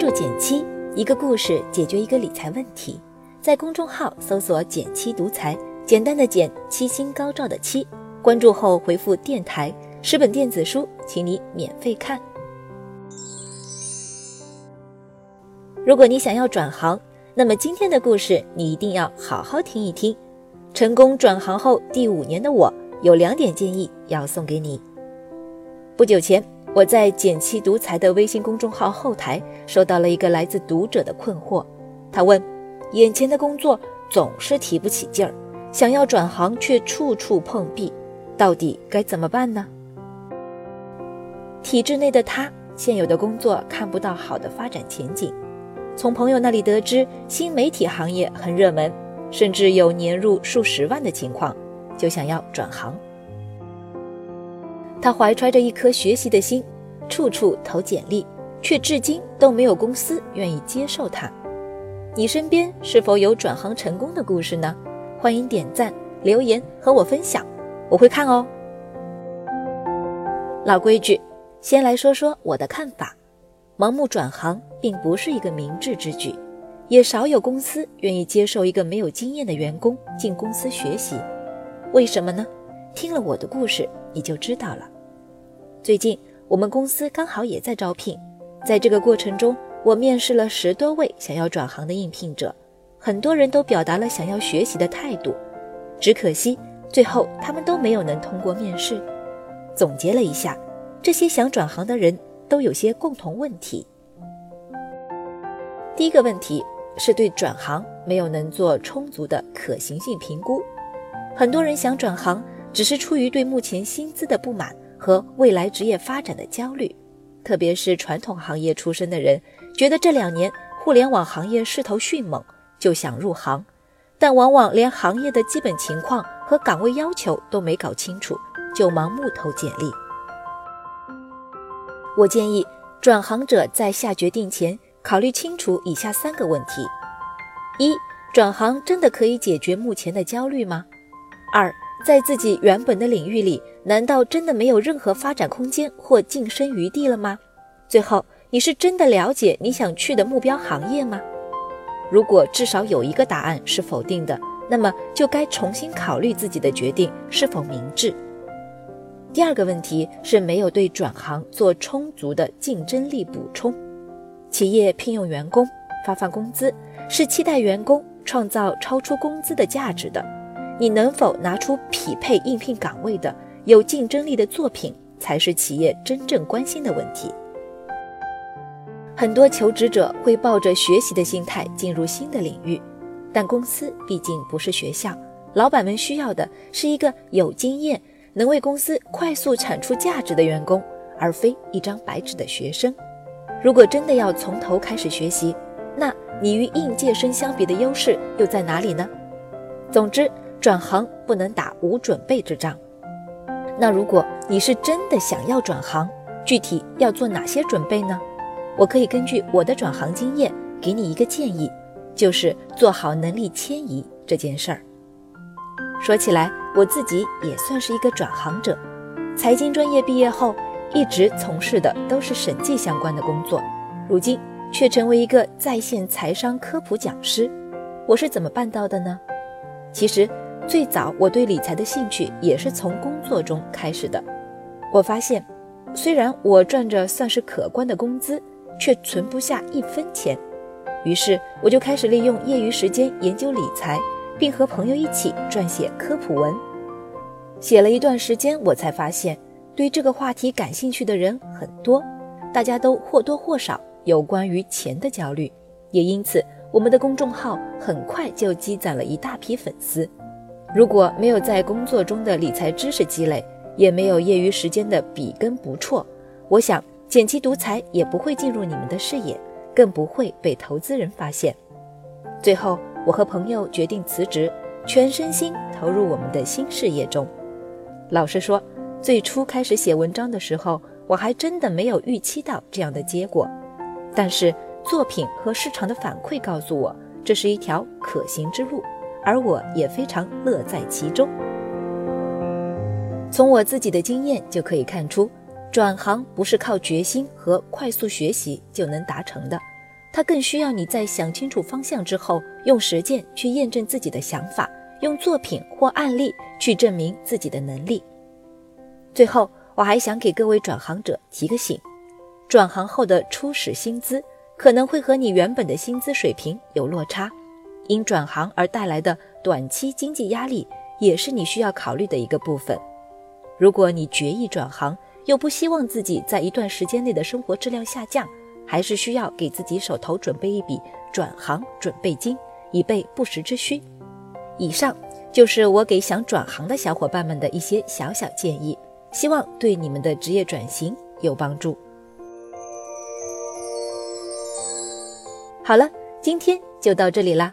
注减七，一个故事解决一个理财问题。在公众号搜索“减七独裁，简单的减，七星高照的七。关注后回复“电台”，十本电子书，请你免费看。如果你想要转行，那么今天的故事你一定要好好听一听。成功转行后第五年的我，有两点建议要送给你。不久前。我在“减七独裁”的微信公众号后台收到了一个来自读者的困惑，他问：“眼前的工作总是提不起劲儿，想要转行却处处碰壁，到底该怎么办呢？”体制内的他，现有的工作看不到好的发展前景，从朋友那里得知新媒体行业很热门，甚至有年入数十万的情况，就想要转行。他怀揣着一颗学习的心，处处投简历，却至今都没有公司愿意接受他。你身边是否有转行成功的故事呢？欢迎点赞、留言和我分享，我会看哦。老规矩，先来说说我的看法：盲目转行并不是一个明智之举，也少有公司愿意接受一个没有经验的员工进公司学习。为什么呢？听了我的故事，你就知道了。最近我们公司刚好也在招聘，在这个过程中，我面试了十多位想要转行的应聘者，很多人都表达了想要学习的态度，只可惜最后他们都没有能通过面试。总结了一下，这些想转行的人都有些共同问题。第一个问题是对转行没有能做充足的可行性评估，很多人想转行。只是出于对目前薪资的不满和未来职业发展的焦虑，特别是传统行业出身的人，觉得这两年互联网行业势头迅猛，就想入行，但往往连行业的基本情况和岗位要求都没搞清楚，就盲目投简历。我建议转行者在下决定前，考虑清楚以下三个问题：一、转行真的可以解决目前的焦虑吗？二、在自己原本的领域里，难道真的没有任何发展空间或晋升余地了吗？最后，你是真的了解你想去的目标行业吗？如果至少有一个答案是否定的，那么就该重新考虑自己的决定是否明智。第二个问题是没有对转行做充足的竞争力补充。企业聘用员工、发放工资，是期待员工创造超出工资的价值的。你能否拿出匹配应聘岗位的有竞争力的作品，才是企业真正关心的问题。很多求职者会抱着学习的心态进入新的领域，但公司毕竟不是学校，老板们需要的是一个有经验、能为公司快速产出价值的员工，而非一张白纸的学生。如果真的要从头开始学习，那你与应届生相比的优势又在哪里呢？总之。转行不能打无准备之仗。那如果你是真的想要转行，具体要做哪些准备呢？我可以根据我的转行经验给你一个建议，就是做好能力迁移这件事儿。说起来，我自己也算是一个转行者，财经专业毕业后，一直从事的都是审计相关的工作，如今却成为一个在线财商科普讲师。我是怎么办到的呢？其实。最早我对理财的兴趣也是从工作中开始的。我发现，虽然我赚着算是可观的工资，却存不下一分钱。于是我就开始利用业余时间研究理财，并和朋友一起撰写科普文。写了一段时间，我才发现，对这个话题感兴趣的人很多，大家都或多或少有关于钱的焦虑，也因此我们的公众号很快就积攒了一大批粉丝。如果没有在工作中的理财知识积累，也没有业余时间的笔耕不辍，我想减七独裁也不会进入你们的视野，更不会被投资人发现。最后，我和朋友决定辞职，全身心投入我们的新事业中。老实说，最初开始写文章的时候，我还真的没有预期到这样的结果。但是作品和市场的反馈告诉我，这是一条可行之路。而我也非常乐在其中。从我自己的经验就可以看出，转行不是靠决心和快速学习就能达成的，它更需要你在想清楚方向之后，用实践去验证自己的想法，用作品或案例去证明自己的能力。最后，我还想给各位转行者提个醒：转行后的初始薪资可能会和你原本的薪资水平有落差，因转行而带来的短期经济压力也是你需要考虑的一个部分。如果你决意转行，又不希望自己在一段时间内的生活质量下降，还是需要给自己手头准备一笔转行准备金，以备不时之需。以上就是我给想转行的小伙伴们的一些小小建议，希望对你们的职业转型有帮助。好了，今天就到这里啦。